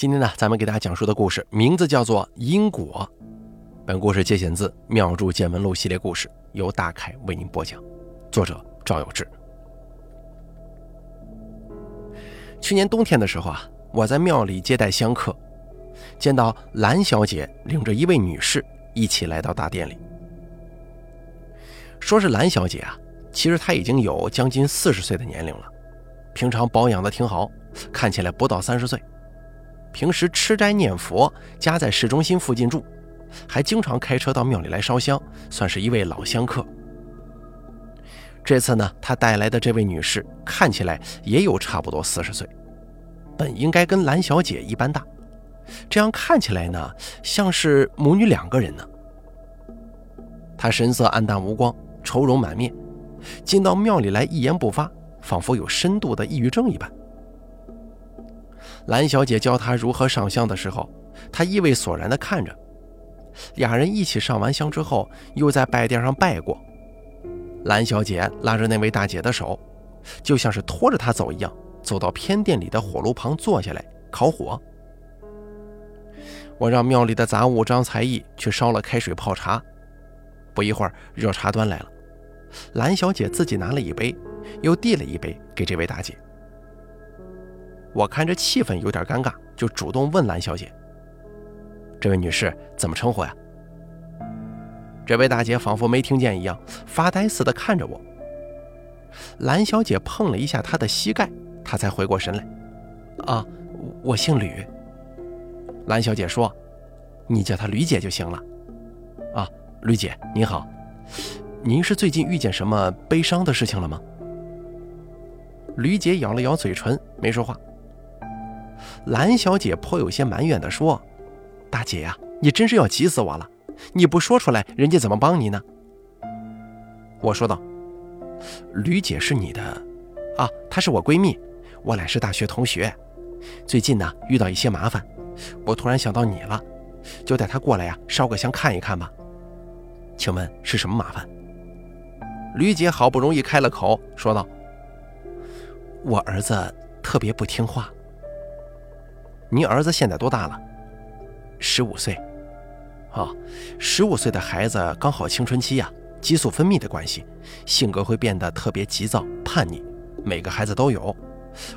今天呢，咱们给大家讲述的故事名字叫做《因果》。本故事节选自《妙著见闻录》系列故事，由大凯为您播讲。作者赵有志。去年冬天的时候啊，我在庙里接待香客，见到兰小姐领着一位女士一起来到大殿里。说是兰小姐啊，其实她已经有将近四十岁的年龄了，平常保养的挺好，看起来不到三十岁。平时吃斋念佛，家在市中心附近住，还经常开车到庙里来烧香，算是一位老香客。这次呢，他带来的这位女士看起来也有差不多四十岁，本应该跟蓝小姐一般大，这样看起来呢，像是母女两个人呢。她神色黯淡无光，愁容满面，进到庙里来一言不发，仿佛有深度的抑郁症一般。兰小姐教他如何上香的时候，他意味索然地看着。俩人一起上完香之后，又在拜殿上拜过。兰小姐拉着那位大姐的手，就像是拖着她走一样，走到偏殿里的火炉旁坐下来烤火。我让庙里的杂物张才艺去烧了开水泡茶。不一会儿，热茶端来了，兰小姐自己拿了一杯，又递了一杯给这位大姐。我看着气氛有点尴尬，就主动问兰小姐：“这位女士怎么称呼呀？”这位大姐仿佛没听见一样，发呆似的看着我。兰小姐碰了一下她的膝盖，她才回过神来：“啊，我姓吕。”兰小姐说：“你叫她吕姐就行了。”“啊，吕姐您好，您是最近遇见什么悲伤的事情了吗？”吕姐咬了咬嘴唇，没说话。兰小姐颇有些埋怨地说：“大姐呀，你真是要急死我了！你不说出来，人家怎么帮你呢？”我说道：“吕姐是你的啊，她是我闺蜜，我俩是大学同学。最近呢，遇到一些麻烦，我突然想到你了，就带她过来呀，烧个香看一看吧。请问是什么麻烦？”吕姐好不容易开了口，说道：“我儿子特别不听话。”您儿子现在多大了？十五岁。哦，十五岁的孩子刚好青春期呀，激素分泌的关系，性格会变得特别急躁、叛逆。每个孩子都有。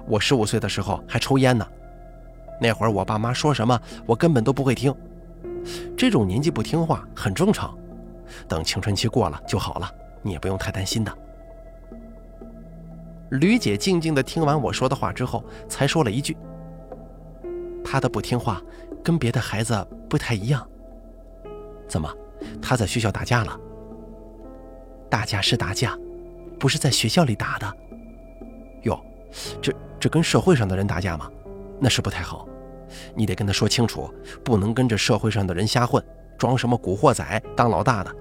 我十五岁的时候还抽烟呢，那会儿我爸妈说什么，我根本都不会听。这种年纪不听话很正常，等青春期过了就好了，你也不用太担心的。吕姐静静地听完我说的话之后，才说了一句。他的不听话，跟别的孩子不太一样。怎么，他在学校打架了？打架是打架，不是在学校里打的。哟，这这跟社会上的人打架吗？那是不太好。你得跟他说清楚，不能跟着社会上的人瞎混，装什么古惑仔当老大的，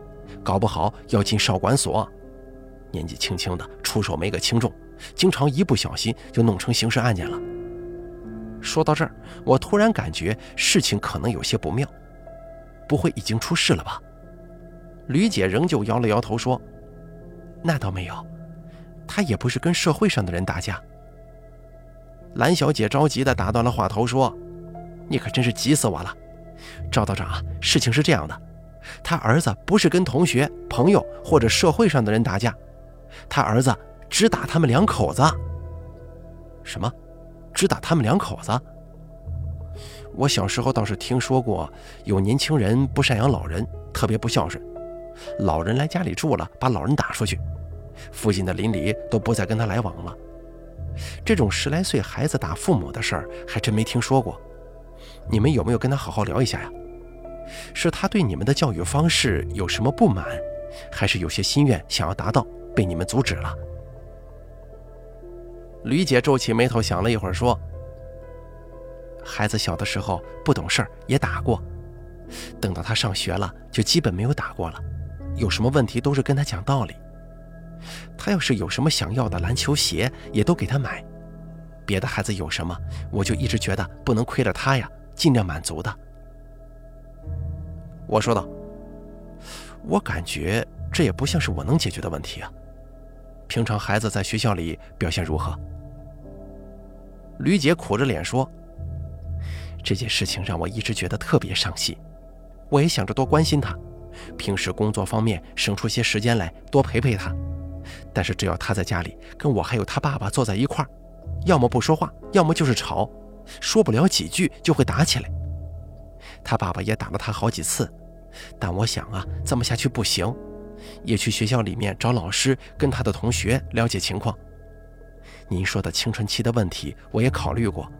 搞不好要进少管所。年纪轻轻的，出手没个轻重，经常一不小心就弄成刑事案件了。说到这儿，我突然感觉事情可能有些不妙，不会已经出事了吧？吕姐仍旧摇了摇头说：“那倒没有，他也不是跟社会上的人打架。”蓝小姐着急地打断了话头说：“你可真是急死我了，赵道长啊！事情是这样的，他儿子不是跟同学、朋友或者社会上的人打架，他儿子只打他们两口子。什么？”只打他们两口子。我小时候倒是听说过，有年轻人不赡养老人，特别不孝顺，老人来家里住了，把老人打出去，附近的邻里都不再跟他来往了。这种十来岁孩子打父母的事儿，还真没听说过。你们有没有跟他好好聊一下呀？是他对你们的教育方式有什么不满，还是有些心愿想要达到，被你们阻止了？吕姐皱起眉头，想了一会儿，说：“孩子小的时候不懂事儿，也打过。等到他上学了，就基本没有打过了。有什么问题都是跟他讲道理。他要是有什么想要的篮球鞋，也都给他买。别的孩子有什么，我就一直觉得不能亏了他呀，尽量满足的。”我说道：“我感觉这也不像是我能解决的问题啊。平常孩子在学校里表现如何？”吕姐苦着脸说：“这件事情让我一直觉得特别伤心，我也想着多关心他，平时工作方面省出些时间来多陪陪他。但是只要他在家里跟我还有他爸爸坐在一块儿，要么不说话，要么就是吵，说不了几句就会打起来。他爸爸也打了他好几次，但我想啊，这么下去不行，也去学校里面找老师跟他的同学了解情况。您说的青春期的问题，我也考虑过。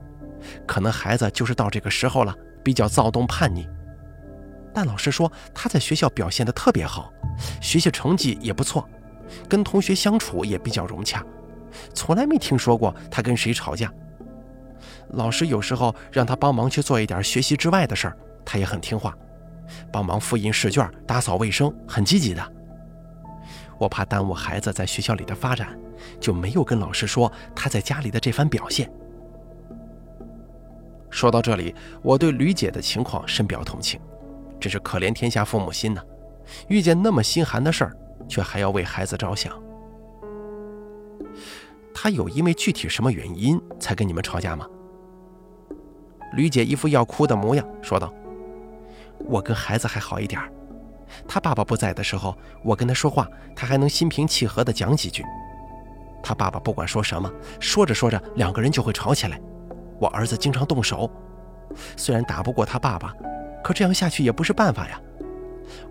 可能孩子就是到这个时候了，比较躁动叛逆。但老师说他在学校表现的特别好，学习成绩也不错，跟同学相处也比较融洽，从来没听说过他跟谁吵架。老师有时候让他帮忙去做一点学习之外的事儿，他也很听话，帮忙复印试卷、打扫卫生，很积极的。我怕耽误孩子在学校里的发展，就没有跟老师说他在家里的这番表现。说到这里，我对吕姐的情况深表同情，真是可怜天下父母心呐！遇见那么心寒的事儿，却还要为孩子着想。他有因为具体什么原因才跟你们吵架吗？吕姐一副要哭的模样，说道：“我跟孩子还好一点儿他爸爸不在的时候，我跟他说话，他还能心平气和地讲几句。他爸爸不管说什么，说着说着，两个人就会吵起来。”我儿子经常动手，虽然打不过他爸爸，可这样下去也不是办法呀。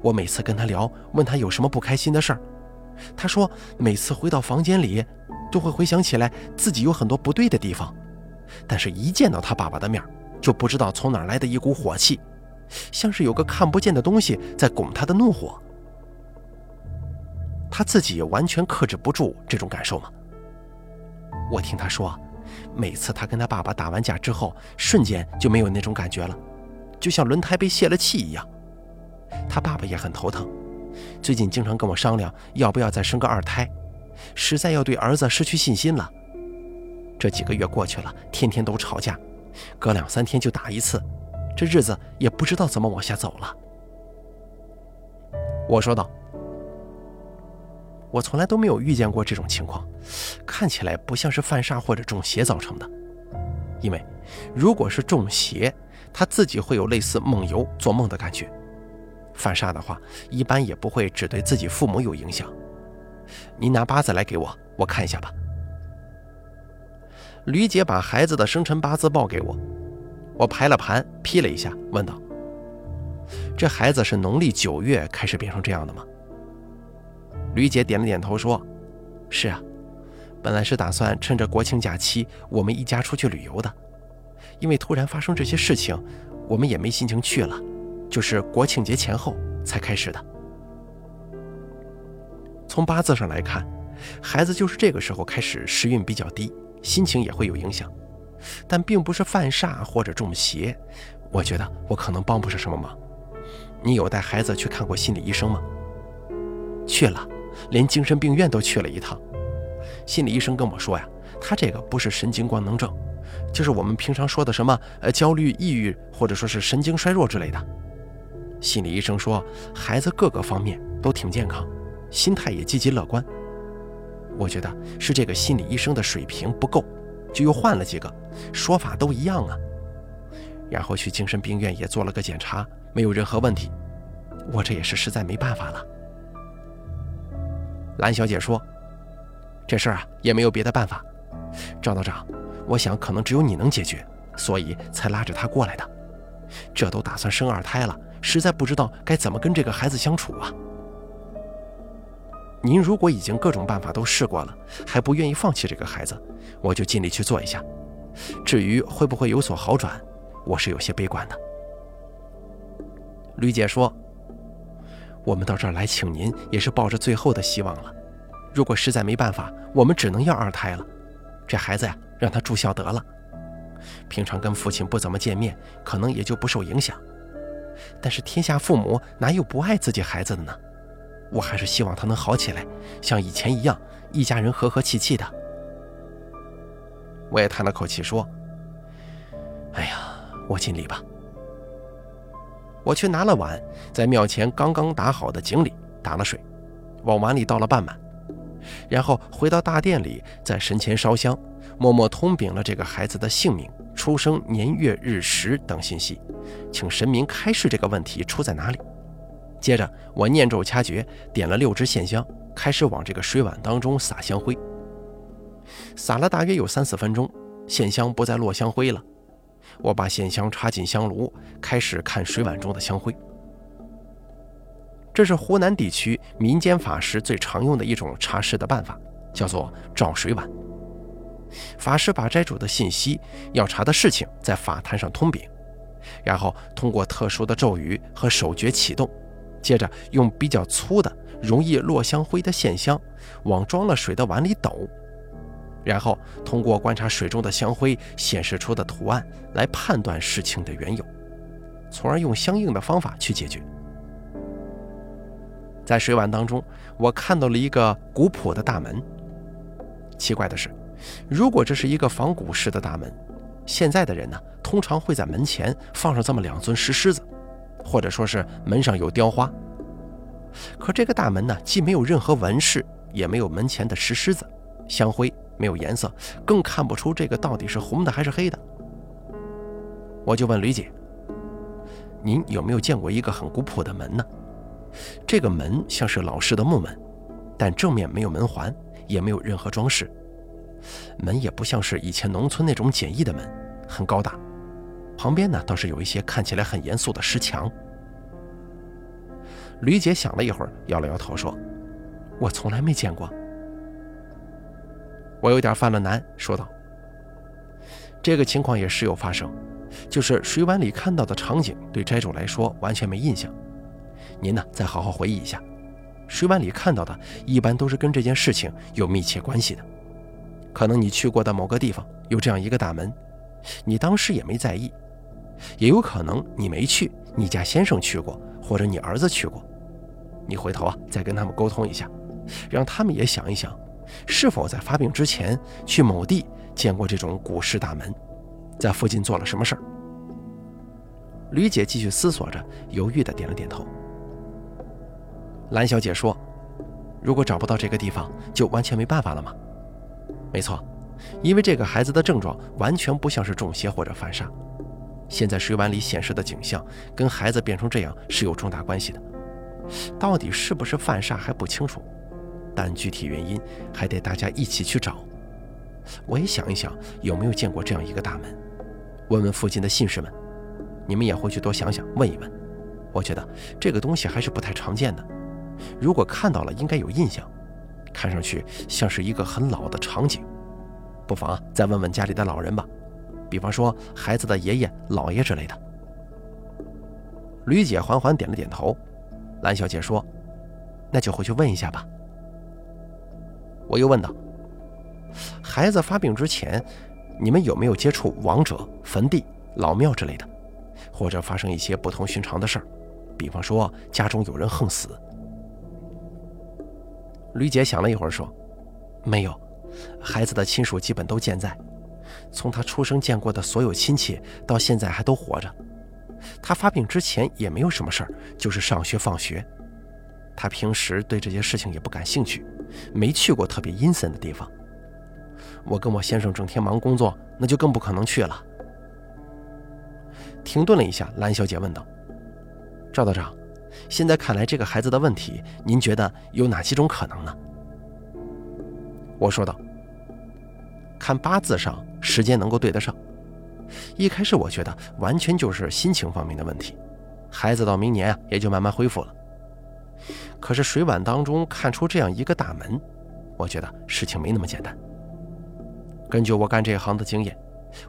我每次跟他聊，问他有什么不开心的事儿，他说每次回到房间里，都会回想起来自己有很多不对的地方，但是一见到他爸爸的面，就不知道从哪来的一股火气，像是有个看不见的东西在拱他的怒火。他自己也完全克制不住这种感受吗？我听他说。每次他跟他爸爸打完架之后，瞬间就没有那种感觉了，就像轮胎被泄了气一样。他爸爸也很头疼，最近经常跟我商量要不要再生个二胎，实在要对儿子失去信心了。这几个月过去了，天天都吵架，隔两三天就打一次，这日子也不知道怎么往下走了。我说道。我从来都没有遇见过这种情况，看起来不像是犯煞或者中邪造成的。因为如果是中邪，他自己会有类似梦游、做梦的感觉；犯煞的话，一般也不会只对自己父母有影响。您拿八字来给我，我看一下吧。吕姐把孩子的生辰八字报给我，我排了盘，批了一下，问道：“这孩子是农历九月开始变成这样的吗？”吕姐点了点头，说：“是啊，本来是打算趁着国庆假期，我们一家出去旅游的。因为突然发生这些事情，我们也没心情去了。就是国庆节前后才开始的。从八字上来看，孩子就是这个时候开始时运比较低，心情也会有影响，但并不是犯煞或者中邪。我觉得我可能帮不上什么忙。你有带孩子去看过心理医生吗？去了。”连精神病院都去了一趟，心理医生跟我说呀，他这个不是神经官能症，就是我们平常说的什么呃焦虑、抑郁，或者说是神经衰弱之类的。心理医生说，孩子各个方面都挺健康，心态也积极乐观。我觉得是这个心理医生的水平不够，就又换了几个，说法都一样啊。然后去精神病院也做了个检查，没有任何问题。我这也是实在没办法了。蓝小姐说：“这事儿啊，也没有别的办法。赵道长，我想可能只有你能解决，所以才拉着他过来的。这都打算生二胎了，实在不知道该怎么跟这个孩子相处啊。您如果已经各种办法都试过了，还不愿意放弃这个孩子，我就尽力去做一下。至于会不会有所好转，我是有些悲观的。”吕姐说。我们到这儿来请您，也是抱着最后的希望了。如果实在没办法，我们只能要二胎了。这孩子呀，让他住校得了。平常跟父亲不怎么见面，可能也就不受影响。但是天下父母哪有不爱自己孩子的呢？我还是希望他能好起来，像以前一样，一家人和和气气的。我也叹了口气说：“哎呀，我尽力吧。”我去拿了碗，在庙前刚刚打好的井里打了水，往碗里倒了半满，然后回到大殿里，在神前烧香，默默通禀了这个孩子的姓名、出生年月日时等信息，请神明开示这个问题出在哪里。接着我念咒掐诀，点了六支线香，开始往这个水碗当中撒香灰。撒了大约有三四分钟，线香不再落香灰了。我把线香插进香炉，开始看水碗中的香灰。这是湖南地区民间法师最常用的一种查事的办法，叫做照水碗。法师把斋主的信息、要查的事情在法坛上通禀，然后通过特殊的咒语和手诀启动，接着用比较粗的、容易落香灰的线香往装了水的碗里抖。然后通过观察水中的香灰显示出的图案来判断事情的缘由，从而用相应的方法去解决。在水碗当中，我看到了一个古朴的大门。奇怪的是，如果这是一个仿古式的大门，现在的人呢，通常会在门前放上这么两尊石狮子，或者说是门上有雕花。可这个大门呢，既没有任何纹饰，也没有门前的石狮子，香灰。没有颜色，更看不出这个到底是红的还是黑的。我就问吕姐：“您有没有见过一个很古朴的门呢？这个门像是老式的木门，但正面没有门环，也没有任何装饰。门也不像是以前农村那种简易的门，很高大。旁边呢倒是有一些看起来很严肃的石墙。”吕姐想了一会儿，摇了摇头说：“我从来没见过。”我有点犯了难，说道：“这个情况也时有发生，就是水碗里看到的场景对斋主来说完全没印象。您呢，再好好回忆一下，水碗里看到的一般都是跟这件事情有密切关系的。可能你去过的某个地方有这样一个大门，你当时也没在意；也有可能你没去，你家先生去过，或者你儿子去过。你回头啊，再跟他们沟通一下，让他们也想一想。”是否在发病之前去某地见过这种古式大门，在附近做了什么事儿？吕姐继续思索着，犹豫的点了点头。蓝小姐说：“如果找不到这个地方，就完全没办法了吗？”没错，因为这个孩子的症状完全不像是中邪或者犯煞。现在水碗里显示的景象跟孩子变成这样是有重大关系的，到底是不是犯煞还不清楚。但具体原因还得大家一起去找。我也想一想有没有见过这样一个大门，问问附近的信士们。你们也回去多想想，问一问。我觉得这个东西还是不太常见的。如果看到了，应该有印象，看上去像是一个很老的场景。不妨，再问问家里的老人吧，比方说孩子的爷爷、姥爷之类的。吕姐缓缓点了点头。蓝小姐说：“那就回去问一下吧。”我又问道：“孩子发病之前，你们有没有接触亡者、坟地、老庙之类的，或者发生一些不同寻常的事儿？比方说家中有人横死？”吕姐想了一会儿说：“没有，孩子的亲属基本都健在，从他出生见过的所有亲戚到现在还都活着。他发病之前也没有什么事儿，就是上学放学。他平时对这些事情也不感兴趣。”没去过特别阴森的地方。我跟我先生整天忙工作，那就更不可能去了。停顿了一下，蓝小姐问道：“赵道长，现在看来这个孩子的问题，您觉得有哪几种可能呢？”我说道：“看八字上时间能够对得上。一开始我觉得完全就是心情方面的问题，孩子到明年啊也就慢慢恢复了。”可是水碗当中看出这样一个大门，我觉得事情没那么简单。根据我干这一行的经验，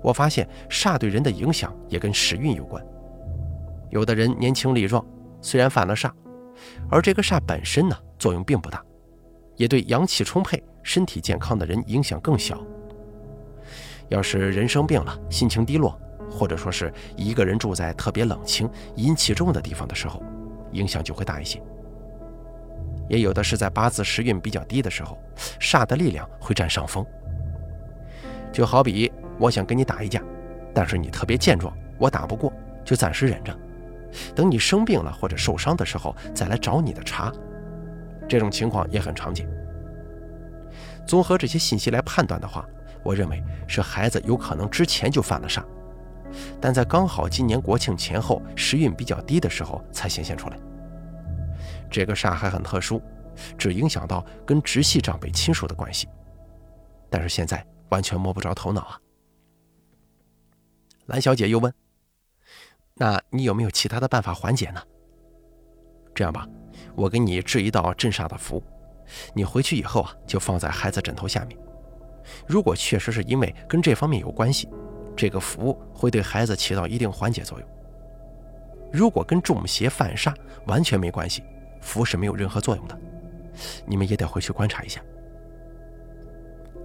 我发现煞对人的影响也跟时运有关。有的人年轻力壮，虽然犯了煞，而这个煞本身呢作用并不大，也对阳气充沛、身体健康的人影响更小。要是人生病了，心情低落，或者说是一个人住在特别冷清、阴气重的地方的时候，影响就会大一些。也有的是在八字时运比较低的时候，煞的力量会占上风。就好比我想跟你打一架，但是你特别健壮，我打不过，就暂时忍着，等你生病了或者受伤的时候再来找你的茬。这种情况也很常见。综合这些信息来判断的话，我认为是孩子有可能之前就犯了煞，但在刚好今年国庆前后时运比较低的时候才显现出来。这个煞还很特殊，只影响到跟直系长辈亲属的关系，但是现在完全摸不着头脑啊。蓝小姐又问：“那你有没有其他的办法缓解呢？”这样吧，我给你制一道镇煞的符，你回去以后啊，就放在孩子枕头下面。如果确实是因为跟这方面有关系，这个符会对孩子起到一定缓解作用。如果跟中邪犯煞完全没关系，符是没有任何作用的。你们也得回去观察一下。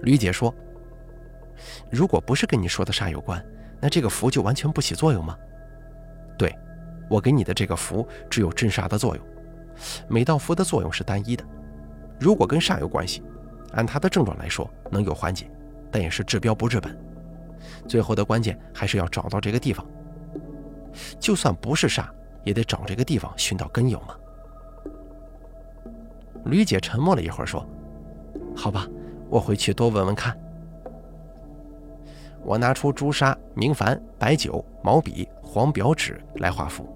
吕姐说：“如果不是跟你说的煞有关，那这个符就完全不起作用吗？”对。我给你的这个符只有镇煞的作用，每道符的作用是单一的。如果跟煞有关系，按他的症状来说能有缓解，但也是治标不治本。最后的关键还是要找到这个地方。就算不是煞，也得找这个地方寻到根由嘛。吕姐沉默了一会儿，说：“好吧，我回去多问问看。”我拿出朱砂、明矾、白酒、毛笔、黄表纸来画符。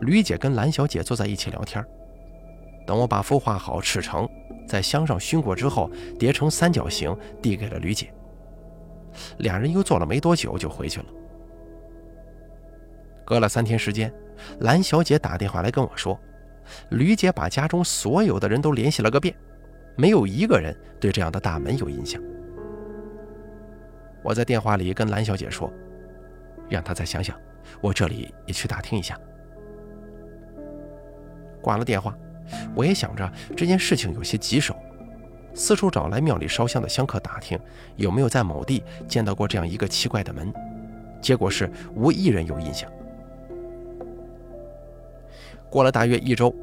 吕姐跟蓝小姐坐在一起聊天。等我把孵化好、赤成，在香上熏过之后，叠成三角形，递给了吕姐。两人又坐了没多久就回去了。隔了三天时间，蓝小姐打电话来跟我说，吕姐把家中所有的人都联系了个遍，没有一个人对这样的大门有印象。我在电话里跟蓝小姐说，让她再想想，我这里也去打听一下。挂了电话，我也想着这件事情有些棘手，四处找来庙里烧香的香客打听有没有在某地见到过这样一个奇怪的门，结果是无一人有印象。过了大约一周，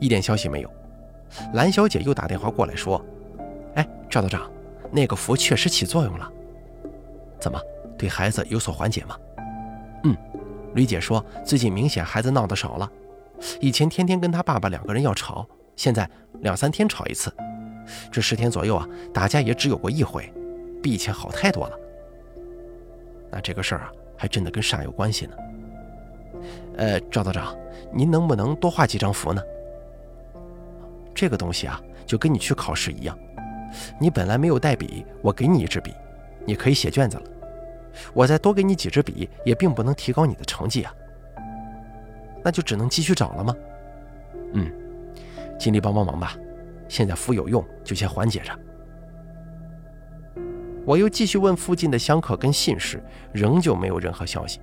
一点消息没有。蓝小姐又打电话过来说：“哎，赵道长，那个符确实起作用了，怎么对孩子有所缓解吗？”“嗯。”吕姐说：“最近明显孩子闹得少了。”以前天天跟他爸爸两个人要吵，现在两三天吵一次。这十天左右啊，打架也只有过一回，比以前好太多了。那这个事儿啊，还真的跟煞有关系呢。呃，赵道长，您能不能多画几张符呢？这个东西啊，就跟你去考试一样，你本来没有带笔，我给你一支笔，你可以写卷子了。我再多给你几支笔，也并不能提高你的成绩啊。那就只能继续找了吗？嗯，尽力帮帮忙吧。现在符有用，就先缓解着。我又继续问附近的香客跟信使，仍旧没有任何消息。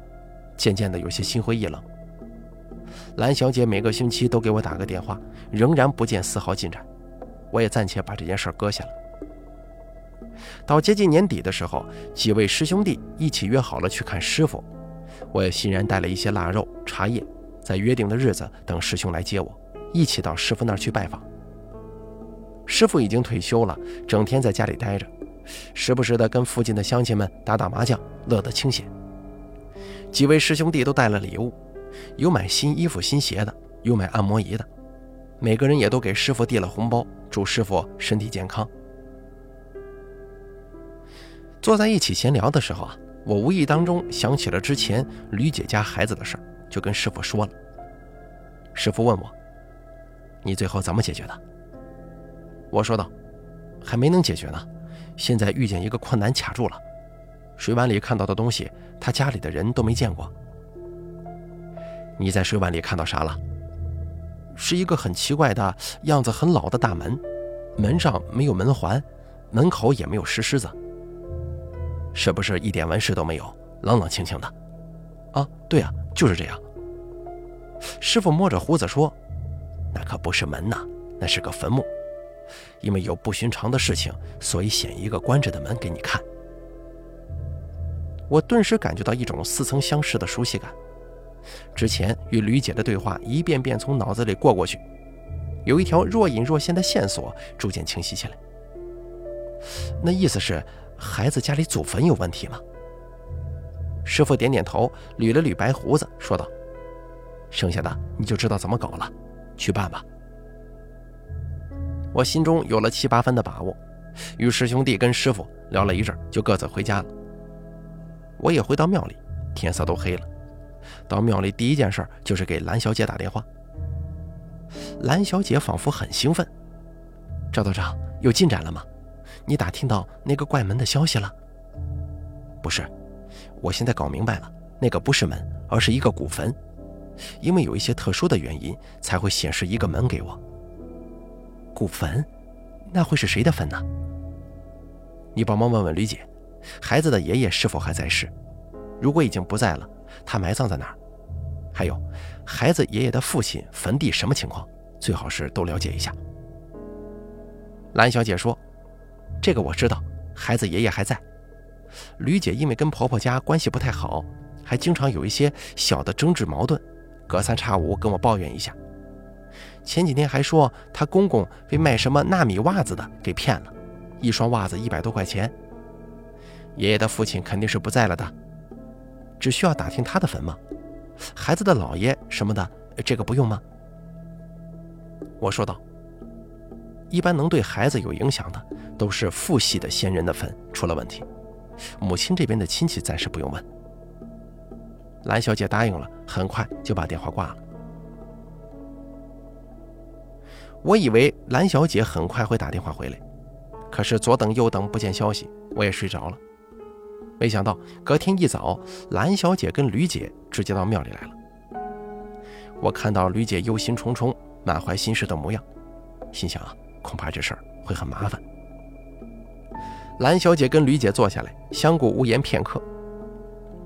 渐渐的有些心灰意冷。蓝小姐每个星期都给我打个电话，仍然不见丝毫进展。我也暂且把这件事搁下了。到接近年底的时候，几位师兄弟一起约好了去看师傅。我也欣然带了一些腊肉、茶叶。在约定的日子等师兄来接我，一起到师傅那儿去拜访。师傅已经退休了，整天在家里待着，时不时的跟附近的乡亲们打打麻将，乐得清闲。几位师兄弟都带了礼物，有买新衣服、新鞋的，有买按摩仪的，每个人也都给师傅递了红包，祝师傅身体健康。坐在一起闲聊的时候啊，我无意当中想起了之前吕姐家孩子的事儿。就跟师傅说了。师傅问我：“你最后怎么解决的？”我说道：“还没能解决呢，现在遇见一个困难卡住了。水碗里看到的东西，他家里的人都没见过。”你在水碗里看到啥了？是一个很奇怪的样子，很老的大门，门上没有门环，门口也没有石狮子。是不是一点纹饰都没有，冷冷清清的？啊，对啊。就是这样。师傅摸着胡子说：“那可不是门呐，那是个坟墓。因为有不寻常的事情，所以显一个关着的门给你看。”我顿时感觉到一种似曾相识的熟悉感。之前与吕姐的对话一遍遍从脑子里过过去，有一条若隐若现的线索逐渐清晰起来。那意思是，孩子家里祖坟有问题吗？师傅点点头，捋了捋白胡子，说道：“剩下的你就知道怎么搞了，去办吧。”我心中有了七八分的把握，与师兄弟跟师傅聊了一阵，就各自回家了。我也回到庙里，天色都黑了。到庙里第一件事就是给蓝小姐打电话。蓝小姐仿佛很兴奋：“赵道长，有进展了吗？你打听到那个怪门的消息了？”“不是，我现在搞明白了，那个不是门，而是一个古坟，因为有一些特殊的原因才会显示一个门给我。古坟，那会是谁的坟呢？你帮忙问问吕姐，孩子的爷爷是否还在世？如果已经不在了，他埋葬在哪儿？还有，孩子爷爷的父亲坟地什么情况？最好是都了解一下。蓝小姐说：“这个我知道，孩子爷爷还在。吕姐因为跟婆婆家关系不太好，还经常有一些小的争执矛盾，隔三差五跟我抱怨一下。前几天还说她公公被卖什么纳米袜子的给骗了，一双袜子一百多块钱。爷爷的父亲肯定是不在了的，只需要打听他的坟吗？孩子的姥爷什么的，这个不用吗？”我说道：“一般能对孩子有影响的，都是父系的先人的坟出了问题，母亲这边的亲戚暂时不用问。”蓝小姐答应了，很快就把电话挂了。我以为蓝小姐很快会打电话回来，可是左等右等不见消息，我也睡着了。没想到隔天一早，蓝小姐跟吕姐直接到庙里来了。我看到吕姐忧心忡忡。满怀心事的模样，心想啊，恐怕这事儿会很麻烦。蓝小姐跟吕姐坐下来，相顾无言片刻。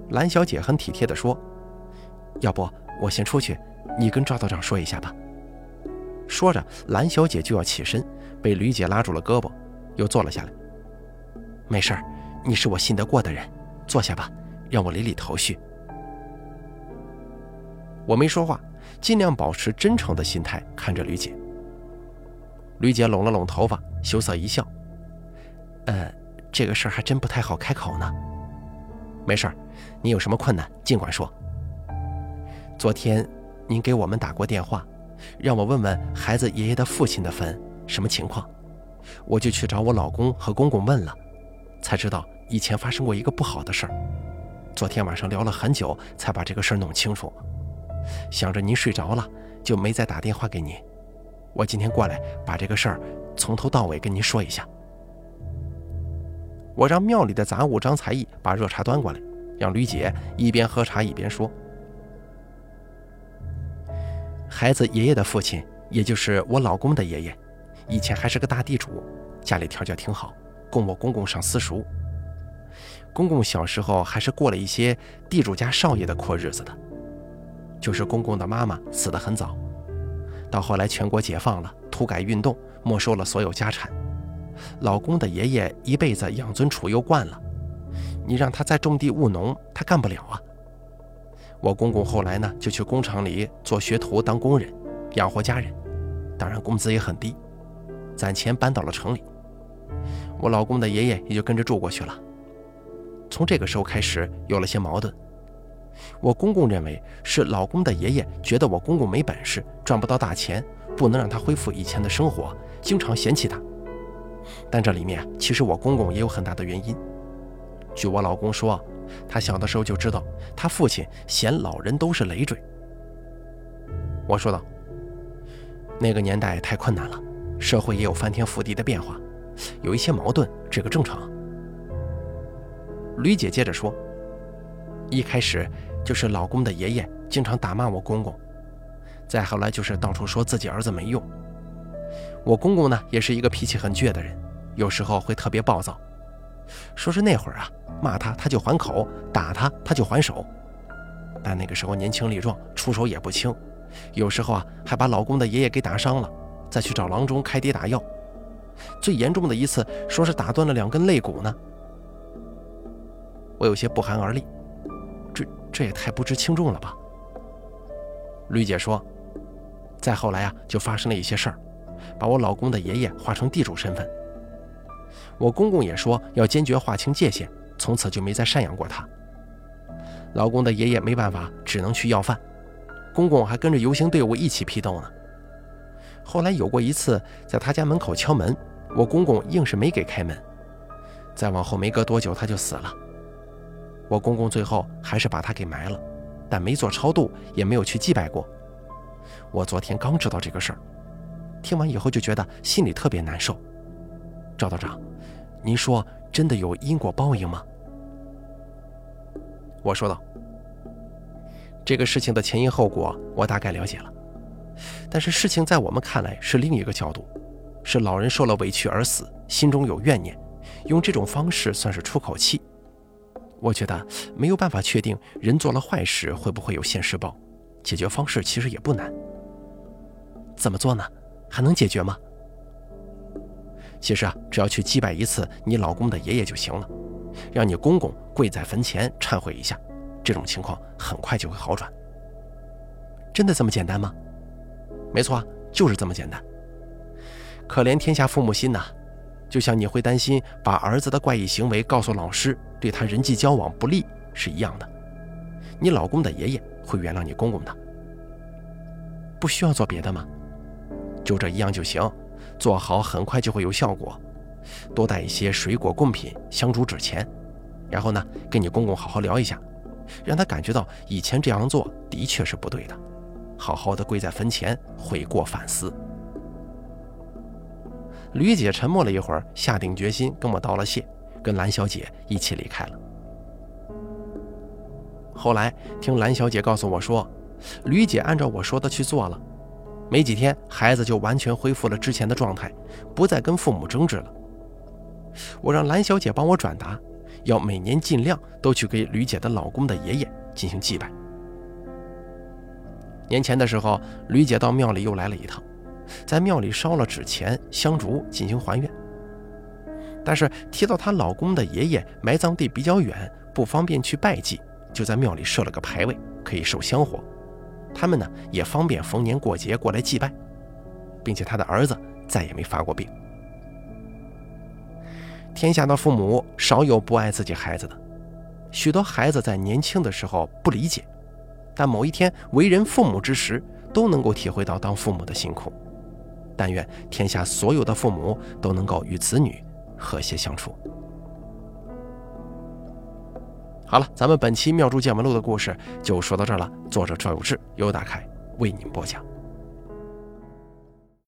蓝小姐很体贴地说：“要不我先出去，你跟赵道长说一下吧。”说着，蓝小姐就要起身，被吕姐拉住了胳膊，又坐了下来。“没事儿，你是我信得过的人，坐下吧，让我理理头绪。”我没说话。尽量保持真诚的心态看着吕姐。吕姐拢了拢头发，羞涩一笑：“呃，这个事儿还真不太好开口呢。没事儿，你有什么困难尽管说。昨天您给我们打过电话，让我问问孩子爷爷的父亲的坟什么情况，我就去找我老公和公公问了，才知道以前发生过一个不好的事儿。昨天晚上聊了很久，才把这个事儿弄清楚。”想着您睡着了，就没再打电话给您。我今天过来把这个事儿从头到尾跟您说一下。我让庙里的杂物张才艺把热茶端过来，让吕姐一边喝茶一边说：“孩子爷爷的父亲，也就是我老公的爷爷，以前还是个大地主，家里条件挺好，供我公公上私塾。公公小时候还是过了一些地主家少爷的阔日子的。”就是公公的妈妈死得很早，到后来全国解放了，土改运动没收了所有家产，老公的爷爷一辈子养尊处优惯了，你让他再种地务农，他干不了啊。我公公后来呢，就去工厂里做学徒当工人，养活家人，当然工资也很低，攒钱搬到了城里，我老公的爷爷也就跟着住过去了。从这个时候开始有了些矛盾。我公公认为是老公的爷爷觉得我公公没本事，赚不到大钱，不能让他恢复以前的生活，经常嫌弃他。但这里面其实我公公也有很大的原因。据我老公说，他小的时候就知道他父亲嫌老人都是累赘。我说道：“那个年代太困难了，社会也有翻天覆地的变化，有一些矛盾，这个正常。”吕姐接着说：“一开始。”就是老公的爷爷经常打骂我公公，再后来就是到处说自己儿子没用。我公公呢也是一个脾气很倔的人，有时候会特别暴躁。说是那会儿啊，骂他他就还口，打他他就还手。但那个时候年轻力壮，出手也不轻，有时候啊还把老公的爷爷给打伤了，再去找郎中开跌打药。最严重的一次，说是打断了两根肋骨呢。我有些不寒而栗。这这也太不知轻重了吧！吕姐说：“再后来啊，就发生了一些事儿，把我老公的爷爷划成地主身份。我公公也说要坚决划清界限，从此就没再赡养过他。老公的爷爷没办法，只能去要饭，公公还跟着游行队伍一起批斗呢。后来有过一次，在他家门口敲门，我公公硬是没给开门。再往后没隔多久，他就死了。我公公最后还是把他给埋了，但没做超度，也没有去祭拜过。我昨天刚知道这个事儿，听完以后就觉得心里特别难受。赵道长，您说真的有因果报应吗？我说道：“这个事情的前因后果我大概了解了，但是事情在我们看来是另一个角度，是老人受了委屈而死，心中有怨念，用这种方式算是出口气。我觉得没有办法确定人做了坏事会不会有现世报，解决方式其实也不难。怎么做呢？还能解决吗？其实啊，只要去祭拜一次你老公的爷爷就行了。”让你公公跪在坟前忏悔一下，这种情况很快就会好转。真的这么简单吗？没错，就是这么简单。可怜天下父母心呐，就像你会担心把儿子的怪异行为告诉老师，对他人际交往不利是一样的。你老公的爷爷会原谅你公公的，不需要做别的吗？就这一样就行，做好很快就会有效果。多带一些水果贡品、香烛纸钱，然后呢，跟你公公好好聊一下，让他感觉到以前这样做的确是不对的，好好的跪在坟前悔过反思。吕姐沉默了一会儿，下定决心跟我道了谢，跟兰小姐一起离开了。后来听兰小姐告诉我说，吕姐按照我说的去做了，没几天孩子就完全恢复了之前的状态，不再跟父母争执了。我让兰小姐帮我转达，要每年尽量都去给吕姐的老公的爷爷进行祭拜。年前的时候，吕姐到庙里又来了一趟，在庙里烧了纸钱、香烛进行还愿。但是提到她老公的爷爷埋葬地比较远，不方便去拜祭，就在庙里设了个牌位，可以受香火。他们呢也方便逢年过节过来祭拜，并且他的儿子再也没发过病。天下的父母少有不爱自己孩子的，许多孩子在年轻的时候不理解，但某一天为人父母之时，都能够体会到当父母的辛苦。但愿天下所有的父母都能够与子女和谐相处。好了，咱们本期《妙珠见闻录》的故事就说到这儿了。作者赵有志由打开为您播讲。